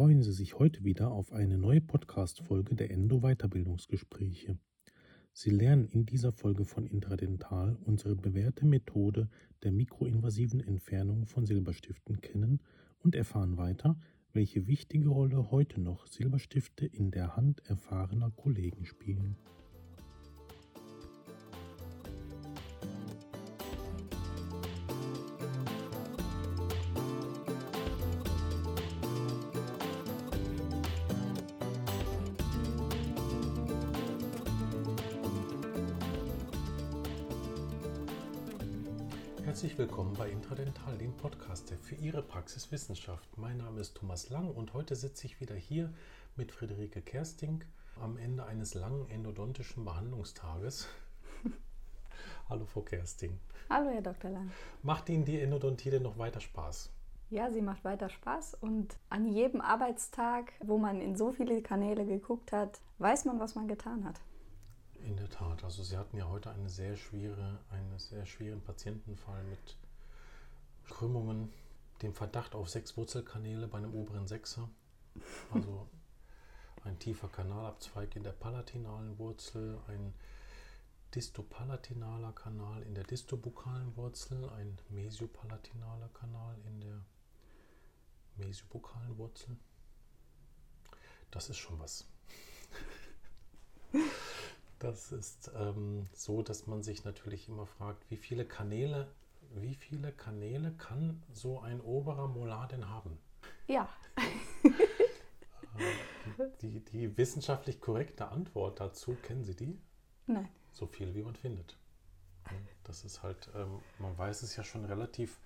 freuen Sie sich heute wieder auf eine neue Podcast-Folge der Endo-Weiterbildungsgespräche. Sie lernen in dieser Folge von Intradental unsere bewährte Methode der mikroinvasiven Entfernung von Silberstiften kennen und erfahren weiter, welche wichtige Rolle heute noch Silberstifte in der Hand erfahrener Kollegen spielen. Herzlich willkommen bei Intradental, dem Podcast für Ihre Praxiswissenschaft. Mein Name ist Thomas Lang und heute sitze ich wieder hier mit Friederike Kersting am Ende eines langen endodontischen Behandlungstages. Hallo Frau Kersting. Hallo Herr Dr. Lang. Macht Ihnen die Endodontie denn noch weiter Spaß? Ja, sie macht weiter Spaß und an jedem Arbeitstag, wo man in so viele Kanäle geguckt hat, weiß man, was man getan hat. In der Tat. Also Sie hatten ja heute eine sehr schwere, einen sehr schweren Patientenfall mit Krümmungen, dem Verdacht auf sechs Wurzelkanäle bei einem oberen Sechser. Also ein tiefer Kanalabzweig in der palatinalen Wurzel, ein distopalatinaler Kanal in der distobukalen Wurzel, ein mesiopalatinaler Kanal in der mesiobukalen Wurzel. Das ist schon was. Das ist ähm, so, dass man sich natürlich immer fragt, wie viele Kanäle, wie viele Kanäle kann so ein oberer Molar denn haben? Ja. Äh, die, die wissenschaftlich korrekte Antwort dazu, kennen Sie die? Nein. So viel, wie man findet. Das ist halt, ähm, man weiß es ja schon relativ,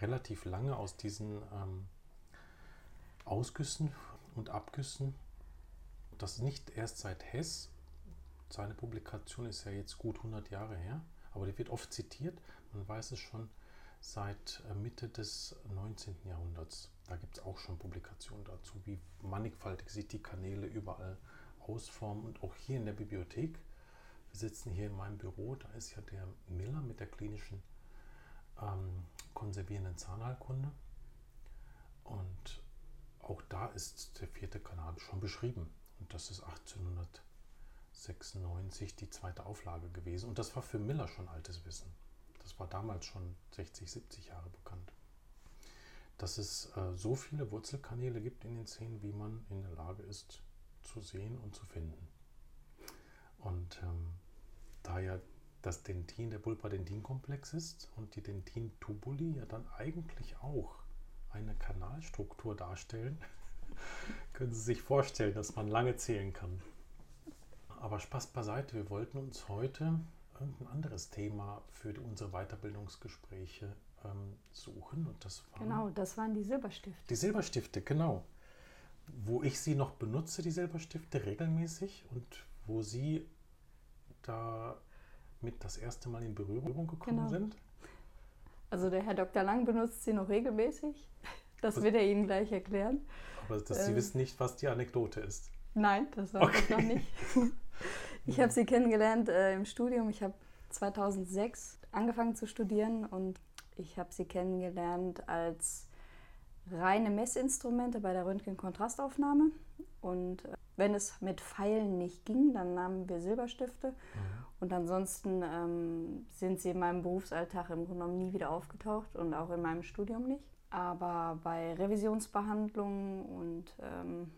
relativ lange aus diesen ähm, Ausgüssen und Abgüssen, dass nicht erst seit Hess seine Publikation ist ja jetzt gut 100 Jahre her, aber die wird oft zitiert. Man weiß es schon seit äh, Mitte des 19. Jahrhunderts. Da gibt es auch schon Publikationen dazu, wie mannigfaltig sich die Kanäle überall ausformen. Und auch hier in der Bibliothek, wir sitzen hier in meinem Büro, da ist ja der Miller mit der klinischen ähm, konservierenden Zahnheilkunde. Und auch da ist der vierte Kanal schon beschrieben. Und das ist 1800. 96 die zweite Auflage gewesen. Und das war für Miller schon altes Wissen. Das war damals schon 60, 70 Jahre bekannt. Dass es äh, so viele Wurzelkanäle gibt in den Zähnen, wie man in der Lage ist zu sehen und zu finden. Und ähm, da ja das Dentin der Pulpadentin-Komplex ist und die Dentin-Tubuli ja dann eigentlich auch eine Kanalstruktur darstellen, können Sie sich vorstellen, dass man lange zählen kann. Aber Spaß beiseite, wir wollten uns heute ein anderes Thema für unsere Weiterbildungsgespräche ähm, suchen. Und das waren genau, das waren die Silberstifte. Die Silberstifte, genau. Wo ich sie noch benutze, die Silberstifte, regelmäßig und wo sie da mit das erste Mal in Berührung gekommen genau. sind. Also der Herr Dr. Lang benutzt sie noch regelmäßig. Das was, wird er Ihnen gleich erklären. Aber dass ähm, Sie wissen nicht, was die Anekdote ist. Nein, das weiß okay. ich noch nicht. Ich habe sie kennengelernt äh, im Studium. Ich habe 2006 angefangen zu studieren und ich habe sie kennengelernt als reine Messinstrumente bei der Röntgenkontrastaufnahme. Und äh, wenn es mit Pfeilen nicht ging, dann nahmen wir Silberstifte. Mhm. Und ansonsten ähm, sind sie in meinem Berufsalltag im Grunde genommen nie wieder aufgetaucht und auch in meinem Studium nicht. Aber bei Revisionsbehandlungen und ähm,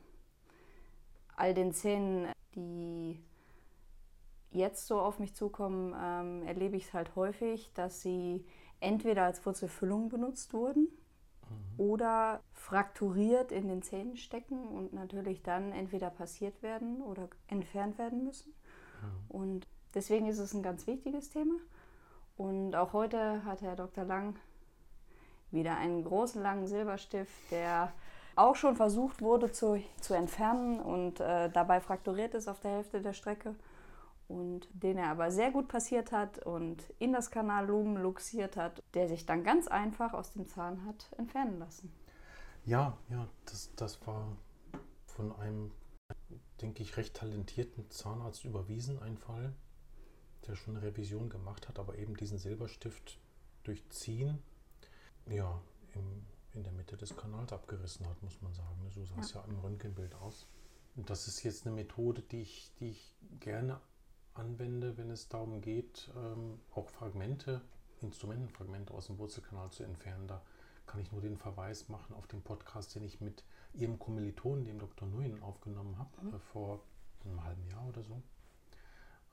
all den Zähnen, die jetzt so auf mich zukommen, ähm, erlebe ich es halt häufig, dass sie entweder als Wurzelfüllung benutzt wurden mhm. oder frakturiert in den Zähnen stecken und natürlich dann entweder passiert werden oder entfernt werden müssen. Mhm. Und deswegen ist es ein ganz wichtiges Thema. Und auch heute hat Herr Dr. Lang wieder einen großen langen Silberstift, der auch schon versucht wurde zu, zu entfernen und äh, dabei frakturiert ist auf der Hälfte der Strecke und den er aber sehr gut passiert hat und in das Kanallumen luxiert hat, der sich dann ganz einfach aus dem Zahn hat entfernen lassen. Ja, ja, das, das war von einem, denke ich, recht talentierten Zahnarzt überwiesen, ein Fall, der schon eine Revision gemacht hat, aber eben diesen Silberstift durchziehen, ja, im in der Mitte des Kanals abgerissen hat, muss man sagen. So sah es ja. ja im Röntgenbild aus. Und das ist jetzt eine Methode, die ich, die ich gerne anwende, wenn es darum geht, ähm, auch Fragmente, Instrumentenfragmente aus dem Wurzelkanal zu entfernen. Da kann ich nur den Verweis machen auf den Podcast, den ich mit Ihrem Kommilitonen, dem Dr. Nguyen, aufgenommen habe, mhm. äh, vor einem halben Jahr oder so,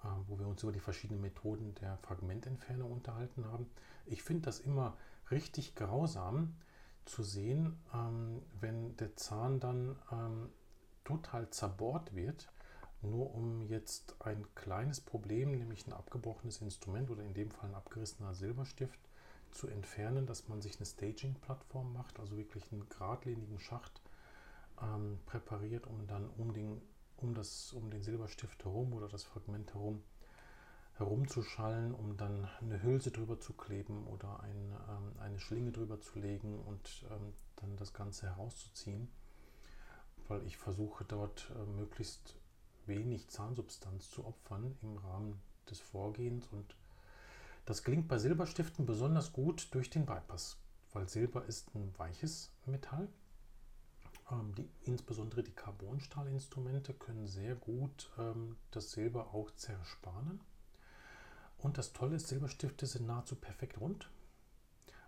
äh, wo wir uns über die verschiedenen Methoden der Fragmententfernung unterhalten haben. Ich finde das immer richtig grausam zu sehen, ähm, wenn der Zahn dann ähm, total zerbohrt wird nur um jetzt ein kleines Problem, nämlich ein abgebrochenes Instrument oder in dem Fall ein abgerissener Silberstift zu entfernen, dass man sich eine Staging-Plattform macht, also wirklich einen geradlinigen Schacht ähm, präpariert, um dann um den, um, das, um den Silberstift herum oder das Fragment herum herumzuschallen, um dann eine Hülse drüber zu kleben oder ein, ähm, eine Schlinge drüber zu legen und ähm, dann das Ganze herauszuziehen, weil ich versuche dort äh, möglichst wenig Zahnsubstanz zu opfern im Rahmen des Vorgehens. Und das gelingt bei Silberstiften besonders gut durch den Bypass, weil Silber ist ein weiches Metall. Ähm, die, insbesondere die Carbonstahlinstrumente können sehr gut ähm, das Silber auch zersparen. Und das Tolle ist, Silberstifte sind nahezu perfekt rund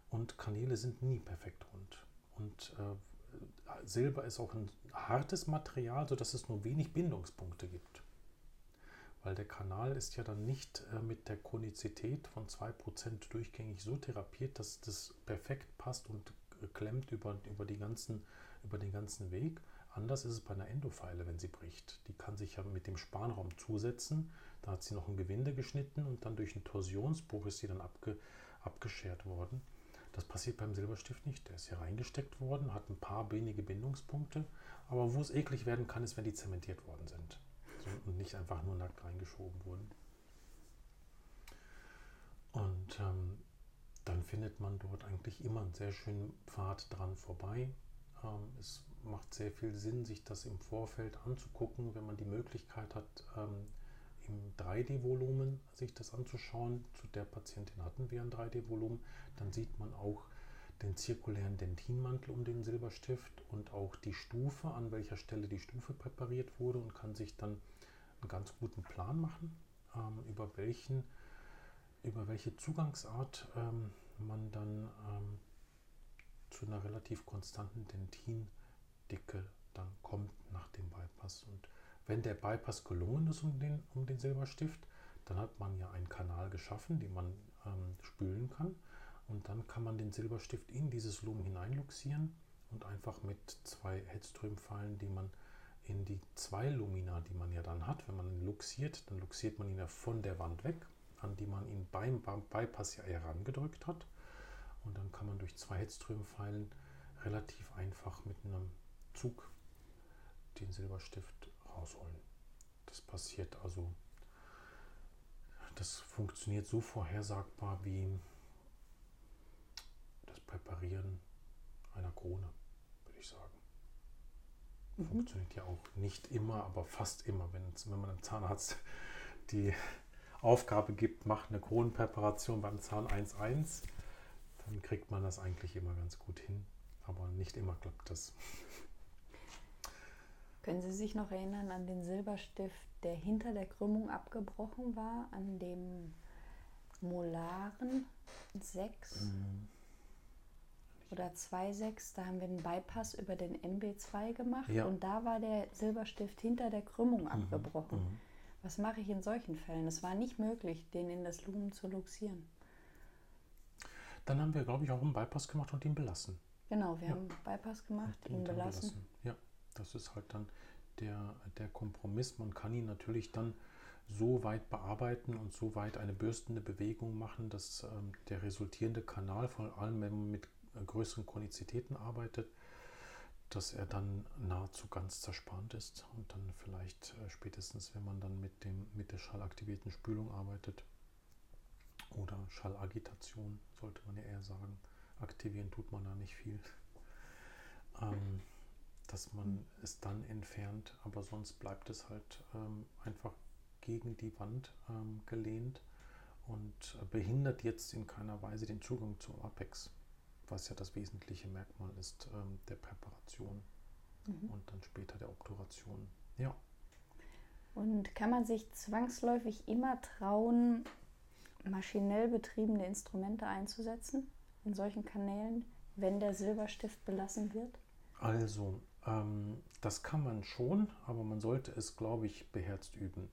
und Kanäle sind nie perfekt rund. Und äh, Silber ist auch ein hartes Material, sodass es nur wenig Bindungspunkte gibt. Weil der Kanal ist ja dann nicht äh, mit der Konizität von 2% durchgängig so therapiert, dass das perfekt passt und klemmt über, über, die ganzen, über den ganzen Weg. Anders ist es bei einer Endopfeile, wenn sie bricht. Die kann sich ja mit dem Spanraum zusetzen. Da hat sie noch ein Gewinde geschnitten und dann durch einen Torsionsbruch ist sie dann abge, abgeschert worden. Das passiert beim Silberstift nicht. Der ist hier reingesteckt worden, hat ein paar wenige Bindungspunkte. Aber wo es eklig werden kann, ist, wenn die zementiert worden sind und nicht einfach nur nackt reingeschoben wurden. Und ähm, dann findet man dort eigentlich immer einen sehr schönen Pfad dran vorbei. Ähm, es macht sehr viel Sinn, sich das im Vorfeld anzugucken, wenn man die Möglichkeit hat, ähm, im 3D-Volumen sich das anzuschauen. Zu der Patientin hatten wir ein 3D-Volumen. Dann sieht man auch den zirkulären Dentinmantel um den Silberstift und auch die Stufe, an welcher Stelle die Stufe präpariert wurde und kann sich dann einen ganz guten Plan machen, ähm, über, welchen, über welche Zugangsart ähm, man dann ähm, zu einer relativ konstanten Dentindicke dann kommt nach dem Bypass. Und wenn der Bypass gelungen ist um den, um den Silberstift, dann hat man ja einen Kanal geschaffen, den man ähm, spülen kann. Und dann kann man den Silberstift in dieses Lumen hineinluxieren und einfach mit zwei Headström-Pfeilen, die man in die zwei Lumina, die man ja dann hat, wenn man ihn luxiert, dann luxiert man ihn ja von der Wand weg, an die man ihn beim Bypass ja herangedrückt hat. Und dann kann man durch zwei Headström-Pfeilen relativ einfach mit einem Zug den Silberstift rausholen. Das passiert also, das funktioniert so vorhersagbar wie das Präparieren einer Krone, würde ich sagen. Mhm. Funktioniert ja auch nicht immer, aber fast immer, wenn, wenn man einem Zahnarzt die Aufgabe gibt, macht eine Kronenpräparation beim Zahn 1.1, dann kriegt man das eigentlich immer ganz gut hin. Aber nicht immer klappt das. Können Sie sich noch erinnern an den Silberstift, der hinter der Krümmung abgebrochen war, an dem Molaren 6 mhm. oder 2,6? Da haben wir den Bypass über den MB2 gemacht ja. und da war der Silberstift hinter der Krümmung mhm. abgebrochen. Mhm. Was mache ich in solchen Fällen? Es war nicht möglich, den in das Lumen zu luxieren. Dann haben wir, glaube ich, auch einen Bypass gemacht und ihn belassen. Genau, wir ja. haben Bypass gemacht, und ihn belassen. belassen. Ja. Das ist halt dann der, der Kompromiss. Man kann ihn natürlich dann so weit bearbeiten und so weit eine bürstende Bewegung machen, dass ähm, der resultierende Kanal, vor allem wenn man mit äh, größeren Konizitäten arbeitet, dass er dann nahezu ganz zerspannt ist und dann vielleicht äh, spätestens, wenn man dann mit, dem, mit der schallaktivierten Spülung arbeitet oder Schallagitation, sollte man ja eher sagen. Aktivieren tut man da nicht viel. Dass man es dann entfernt, aber sonst bleibt es halt ähm, einfach gegen die Wand ähm, gelehnt und behindert jetzt in keiner Weise den Zugang zum Apex. was ja das wesentliche Merkmal ist ähm, der Präparation mhm. und dann später der Obturation. Ja. Und kann man sich zwangsläufig immer trauen, maschinell betriebene Instrumente einzusetzen in solchen Kanälen, wenn der Silberstift belassen wird? Also, das kann man schon, aber man sollte es, glaube ich, beherzt üben.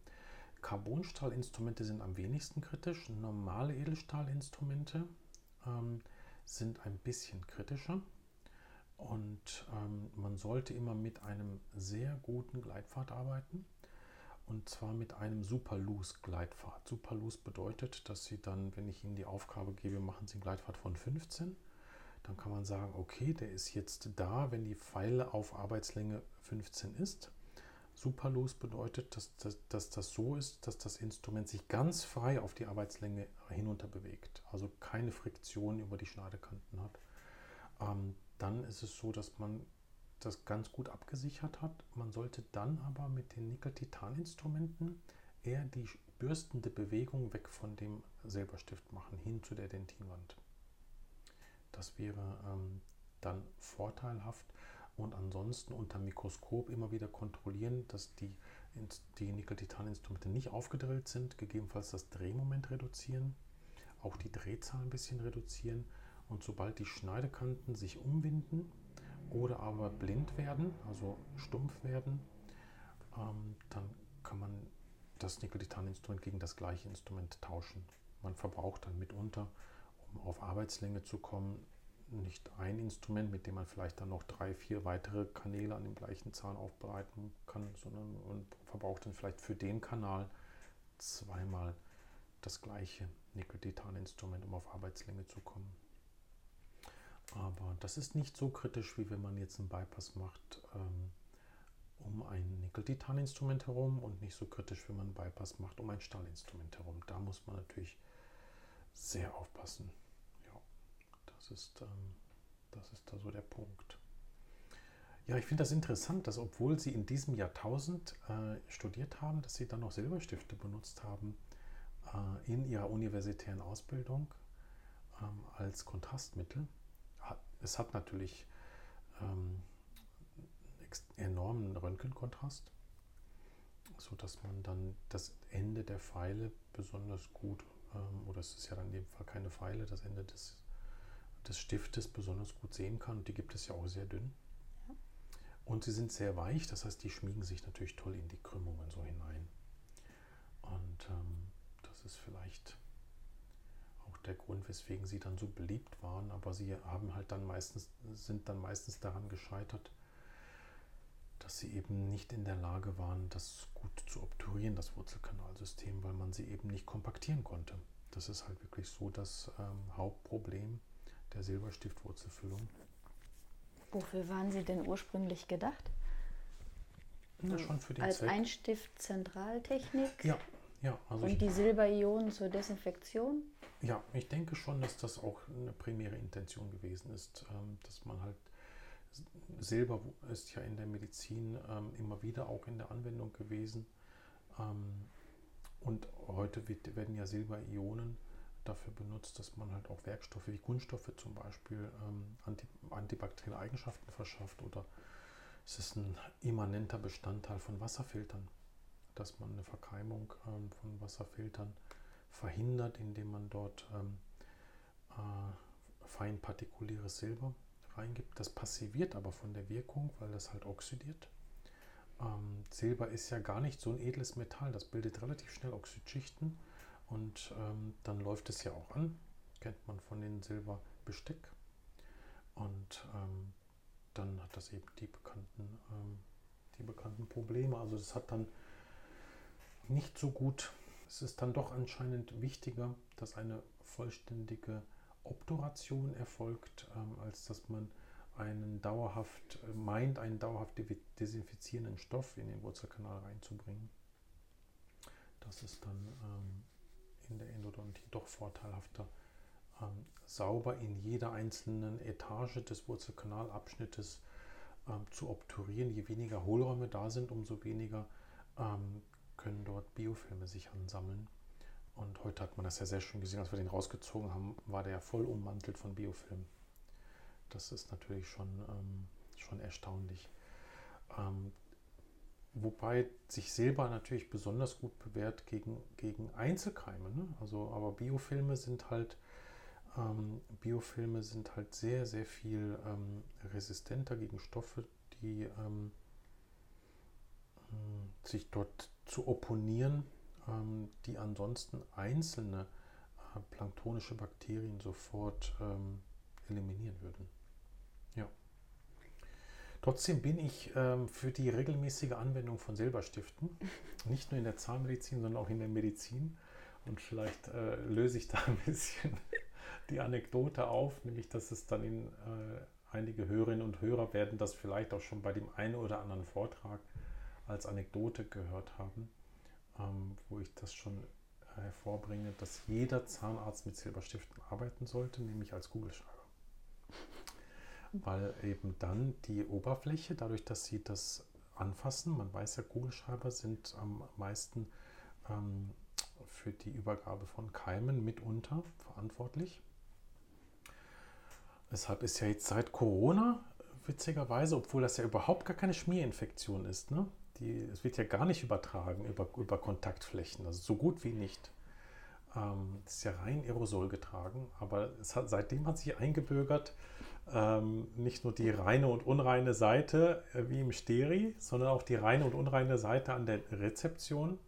Carbonstahlinstrumente sind am wenigsten kritisch. Normale Edelstahlinstrumente ähm, sind ein bisschen kritischer. Und ähm, man sollte immer mit einem sehr guten Gleitpfad arbeiten. Und zwar mit einem Super Loose Gleitpfad. Super Loose bedeutet, dass Sie dann, wenn ich Ihnen die Aufgabe gebe, machen Sie einen Gleitpfad von 15. Dann kann man sagen, okay, der ist jetzt da, wenn die Pfeile auf Arbeitslänge 15 ist. Superlos bedeutet, dass, dass, dass, das so ist, dass das Instrument sich ganz frei auf die Arbeitslänge hinunter bewegt, also keine Friktion über die Schneidekanten hat. Ähm, dann ist es so, dass man das ganz gut abgesichert hat. Man sollte dann aber mit den Nickel-Titan-Instrumenten eher die bürstende Bewegung weg von dem Silberstift machen, hin zu der Dentinwand. Das wäre ähm, dann vorteilhaft und ansonsten unter Mikroskop immer wieder kontrollieren, dass die, die Nickel-Titan-Instrumente nicht aufgedrillt sind, gegebenenfalls das Drehmoment reduzieren, auch die Drehzahl ein bisschen reduzieren und sobald die Schneidekanten sich umwinden oder aber blind werden, also stumpf werden, ähm, dann kann man das Nickel-Titan-Instrument gegen das gleiche Instrument tauschen. Man verbraucht dann mitunter, um auf Arbeitslänge zu kommen, nicht ein Instrument, mit dem man vielleicht dann noch drei, vier weitere Kanäle an dem gleichen Zahn aufbereiten kann, sondern und verbraucht dann vielleicht für den Kanal zweimal das gleiche Nickel-Titan-Instrument, um auf Arbeitslänge zu kommen. Aber das ist nicht so kritisch, wie wenn man jetzt einen Bypass macht ähm, um ein Nickel-Titan-Instrument herum und nicht so kritisch, wenn man einen Bypass macht um ein Stahlinstrument herum. Da muss man natürlich sehr aufpassen. Das ist, ähm, das ist da so der Punkt. Ja, ich finde das interessant, dass obwohl Sie in diesem Jahrtausend äh, studiert haben, dass Sie dann noch Silberstifte benutzt haben äh, in Ihrer universitären Ausbildung ähm, als Kontrastmittel. Es hat natürlich ähm, enormen Röntgenkontrast, sodass man dann das Ende der Pfeile besonders gut, oder es ist ja dann in dem Fall keine Pfeile, das Ende des des Stiftes besonders gut sehen kann. Und die gibt es ja auch sehr dünn. Ja. Und sie sind sehr weich, das heißt, die schmiegen sich natürlich toll in die Krümmungen so hinein. Und ähm, das ist vielleicht auch der Grund, weswegen sie dann so beliebt waren. Aber sie haben halt dann meistens, sind dann meistens daran gescheitert, dass sie eben nicht in der Lage waren, das gut zu obturieren, das Wurzelkanalsystem, weil man sie eben nicht kompaktieren konnte. Das ist halt wirklich so das ähm, Hauptproblem der Silberstiftwurzelfüllung. Wofür waren sie denn ursprünglich gedacht? Na, schon für den Als Zweck. Einstift-Zentraltechnik? Ja, ja. Also Und die Silberionen zur Desinfektion? Ja, ich denke schon, dass das auch eine primäre Intention gewesen ist, ähm, dass man halt Silber ist ja in der Medizin ähm, immer wieder auch in der Anwendung gewesen. Ähm, und heute werden ja Silberionen dafür benutzt, dass man halt auch Werkstoffe wie Kunststoffe zum Beispiel ähm, anti, antibakterielle Eigenschaften verschafft oder es ist ein immanenter Bestandteil von Wasserfiltern, dass man eine Verkeimung ähm, von Wasserfiltern verhindert, indem man dort ähm, äh, feinpartikuläres Silber reingibt. Das passiviert aber von der Wirkung, weil das halt oxidiert. Ähm, Silber ist ja gar nicht so ein edles Metall, das bildet relativ schnell Oxidschichten und ähm, dann läuft es ja auch an, kennt man von den Silberbesteck. Und ähm, dann hat das eben die bekannten, ähm, die bekannten Probleme. Also es hat dann nicht so gut, es ist dann doch anscheinend wichtiger, dass eine vollständige Obturation erfolgt, ähm, als dass man einen dauerhaft, äh, meint, einen dauerhaft desinfizierenden Stoff in den Wurzelkanal reinzubringen. Das ist dann ähm, in der Endodontie doch vorteilhafter, ähm, sauber in jeder einzelnen Etage des Wurzelkanalabschnittes zu obturieren. Je weniger Hohlräume da sind, umso weniger können dort Biofilme sich ansammeln. Und heute hat man das ja sehr schön gesehen, als wir den rausgezogen haben, war der voll ummantelt von Biofilm. das ist natürlich schon, ähm, schon erstaunlich. Ähm, wobei sich Silber natürlich besonders gut bewährt gegen, gegen Einzelkeime. Ne? Also, aber Biofilme sind halt ähm, Biofilme sind halt sehr, sehr viel ähm, resistenter gegen Stoffe, die ähm, sich dort zu opponieren, die ansonsten einzelne äh, planktonische Bakterien sofort ähm, eliminieren würden. Ja. Trotzdem bin ich ähm, für die regelmäßige Anwendung von Silberstiften, nicht nur in der Zahnmedizin, sondern auch in der Medizin. Und vielleicht äh, löse ich da ein bisschen die Anekdote auf, nämlich dass es dann in äh, einige Hörerinnen und Hörer werden das vielleicht auch schon bei dem einen oder anderen Vortrag als Anekdote gehört haben, ähm, wo ich das schon hervorbringe, dass jeder Zahnarzt mit Silberstiften arbeiten sollte, nämlich als Kugelschreiber. Weil eben dann die Oberfläche, dadurch, dass sie das anfassen, man weiß ja, Kugelschreiber sind am meisten ähm, für die Übergabe von Keimen mitunter verantwortlich. Deshalb ist ja jetzt seit Corona, witzigerweise, obwohl das ja überhaupt gar keine Schmierinfektion ist, ne? Die, es wird ja gar nicht übertragen über, über Kontaktflächen, also so gut wie nicht. Ähm, es ist ja rein Aerosol getragen, aber hat, seitdem hat sich eingebürgert, ähm, nicht nur die reine und unreine Seite äh, wie im Steri, sondern auch die reine und unreine Seite an der Rezeption.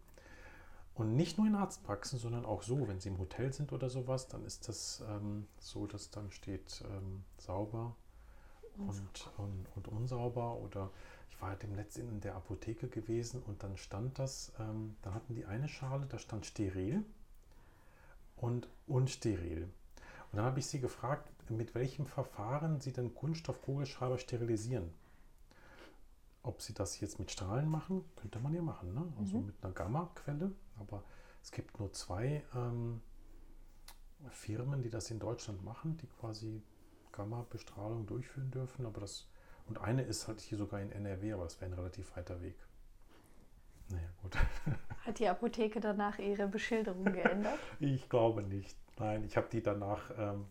Und nicht nur in Arztpraxen, sondern auch so, wenn Sie im Hotel sind oder sowas, dann ist das ähm, so, dass dann steht ähm, sauber und, und, und, unsauber. Oder ich war dem letzten in der Apotheke gewesen und dann stand das, ähm, da hatten die eine Schale, da stand steril und unsteril. Und dann habe ich sie gefragt, mit welchem Verfahren sie den Kunststoffkugelschreiber sterilisieren. Ob sie das jetzt mit Strahlen machen, könnte man ja machen, ne? also mhm. mit einer Gamma-Quelle. Aber es gibt nur zwei ähm, Firmen, die das in Deutschland machen, die quasi Gamma-Bestrahlung durchführen dürfen. Aber das, und eine ist halt hier sogar in NRW, aber das wäre ein relativ weiter Weg. Naja, gut. Hat die Apotheke danach ihre Beschilderung geändert? ich glaube nicht. Nein, ich habe die danach, ähm,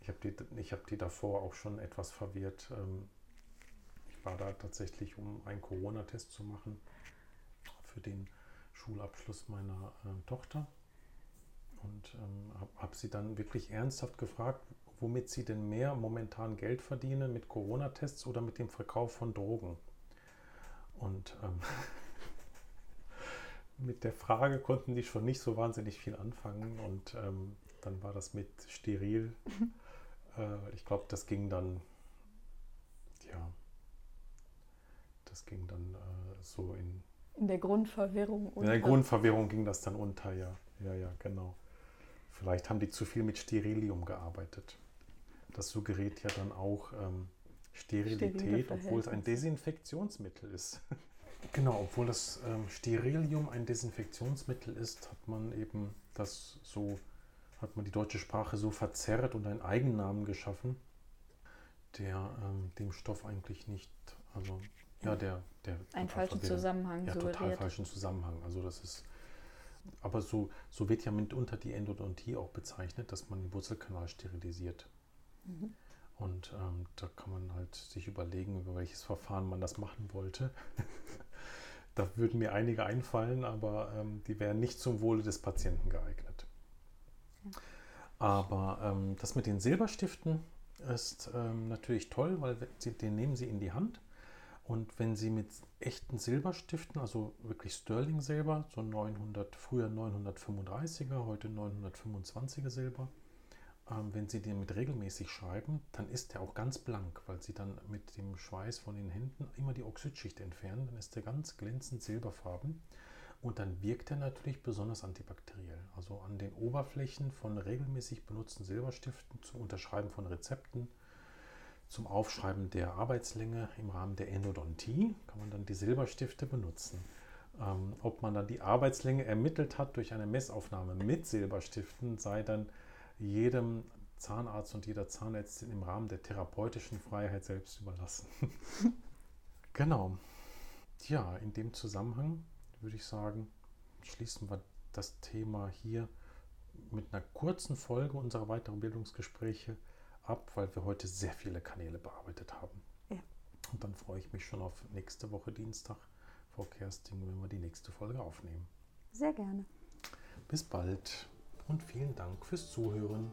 ich habe die, hab die davor auch schon etwas verwirrt. Ähm, ich war da tatsächlich, um einen Corona-Test zu machen für den Schulabschluss meiner äh, Tochter und ähm, habe hab sie dann wirklich ernsthaft gefragt, womit sie denn mehr momentan Geld verdienen, mit Corona-Tests oder mit dem Verkauf von Drogen. Und ähm, mit der Frage konnten die schon nicht so wahnsinnig viel anfangen und ähm, dann war das mit steril. äh, ich glaube, das ging dann, ja, das ging dann äh, so in. In der Grundverwirrung unter. In der Grundverwirrung ging das dann unter, ja. Ja, ja, genau. Vielleicht haben die zu viel mit Sterilium gearbeitet. Das suggeriert ja dann auch ähm, Sterilität, obwohl es ein Desinfektionsmittel ist. Genau, obwohl das ähm, Sterilium ein Desinfektionsmittel ist, hat man eben das so, hat man die deutsche Sprache so verzerrt und einen Eigennamen geschaffen, der ähm, dem Stoff eigentlich nicht, also ja, der, der einen falschen Zusammenhang ja, suggeriert. total falschen Zusammenhang. Also das ist, aber so, so wird ja mitunter die Endodontie auch bezeichnet, dass man den Wurzelkanal sterilisiert. Mhm. Und ähm, da kann man halt sich überlegen, über welches Verfahren man das machen wollte. da würden mir einige einfallen, aber ähm, die wären nicht zum Wohle des Patienten geeignet. Aber ähm, das mit den Silberstiften ist ähm, natürlich toll, weil sie, den nehmen Sie in die Hand. Und wenn Sie mit echten Silberstiften, also wirklich Sterling Silber, so 900, früher 935er, heute 925er Silber, wenn Sie den mit regelmäßig schreiben, dann ist der auch ganz blank, weil Sie dann mit dem Schweiß von den Händen immer die Oxidschicht entfernen. Dann ist der ganz glänzend silberfarben. Und dann wirkt er natürlich besonders antibakteriell. Also an den Oberflächen von regelmäßig benutzten Silberstiften zum Unterschreiben von Rezepten, zum Aufschreiben der Arbeitslänge im Rahmen der Endodontie kann man dann die Silberstifte benutzen. Ähm, ob man dann die Arbeitslänge ermittelt hat durch eine Messaufnahme mit Silberstiften, sei dann jedem Zahnarzt und jeder Zahnärztin im Rahmen der therapeutischen Freiheit selbst überlassen. genau. Ja, in dem Zusammenhang würde ich sagen, schließen wir das Thema hier mit einer kurzen Folge unserer weiteren Bildungsgespräche ab, weil wir heute sehr viele Kanäle bearbeitet haben. Ja. Und dann freue ich mich schon auf nächste Woche Dienstag, Frau Kersting, wenn wir die nächste Folge aufnehmen. Sehr gerne. Bis bald und vielen Dank fürs Zuhören.